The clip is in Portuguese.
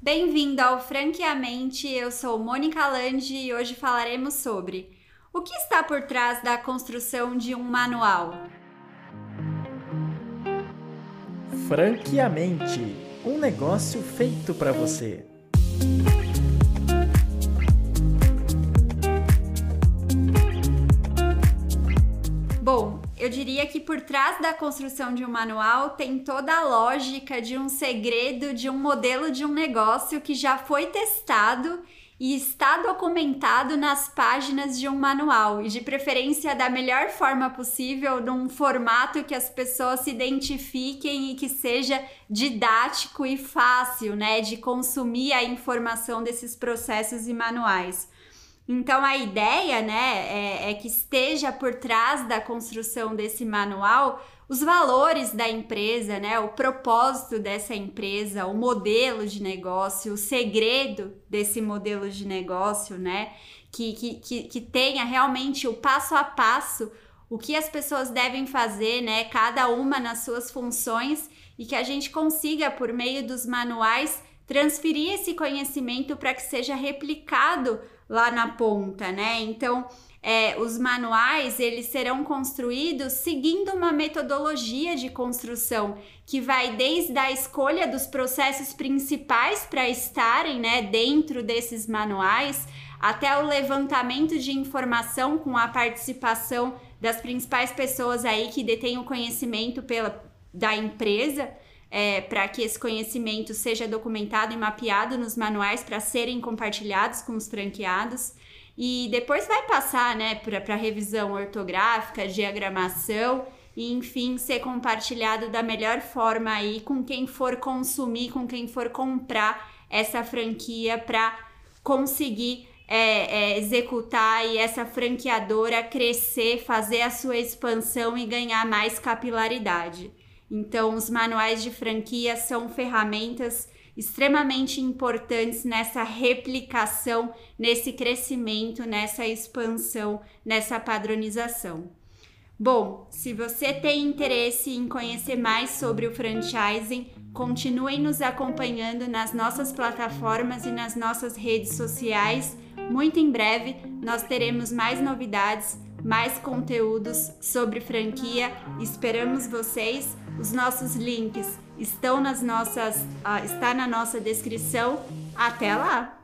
Bem-vindo ao Franqueamente, eu sou Mônica Landi e hoje falaremos sobre o que está por trás da construção de um manual. Franqueamente, um negócio feito para você. Bom, eu diria que por trás da construção de um manual tem toda a lógica de um segredo, de um modelo de um negócio que já foi testado e está documentado nas páginas de um manual e de preferência da melhor forma possível, num formato que as pessoas se identifiquem e que seja didático e fácil, né, de consumir a informação desses processos e manuais. Então a ideia, né, é, é, que esteja por trás da construção desse manual os valores da empresa, né, o propósito dessa empresa, o modelo de negócio, o segredo desse modelo de negócio, né, que, que, que, que tenha realmente o passo a passo o que as pessoas devem fazer, né, cada uma nas suas funções e que a gente consiga por meio dos manuais transferir esse conhecimento para que seja replicado lá na ponta, né? Então, é, os manuais eles serão construídos seguindo uma metodologia de construção que vai desde a escolha dos processos principais para estarem né, dentro desses manuais até o levantamento de informação com a participação das principais pessoas aí que detêm o conhecimento pela, da empresa. É, para que esse conhecimento seja documentado e mapeado nos manuais para serem compartilhados com os franqueados e depois vai passar né, para revisão ortográfica, diagramação e enfim ser compartilhado da melhor forma aí com quem for consumir, com quem for comprar essa franquia para conseguir é, é, executar e essa franqueadora crescer, fazer a sua expansão e ganhar mais capilaridade. Então, os manuais de franquia são ferramentas extremamente importantes nessa replicação, nesse crescimento, nessa expansão, nessa padronização. Bom, se você tem interesse em conhecer mais sobre o franchising, continuem nos acompanhando nas nossas plataformas e nas nossas redes sociais. Muito em breve nós teremos mais novidades, mais conteúdos sobre franquia. Esperamos vocês. Os nossos links estão nas nossas, uh, está na nossa descrição. Até lá!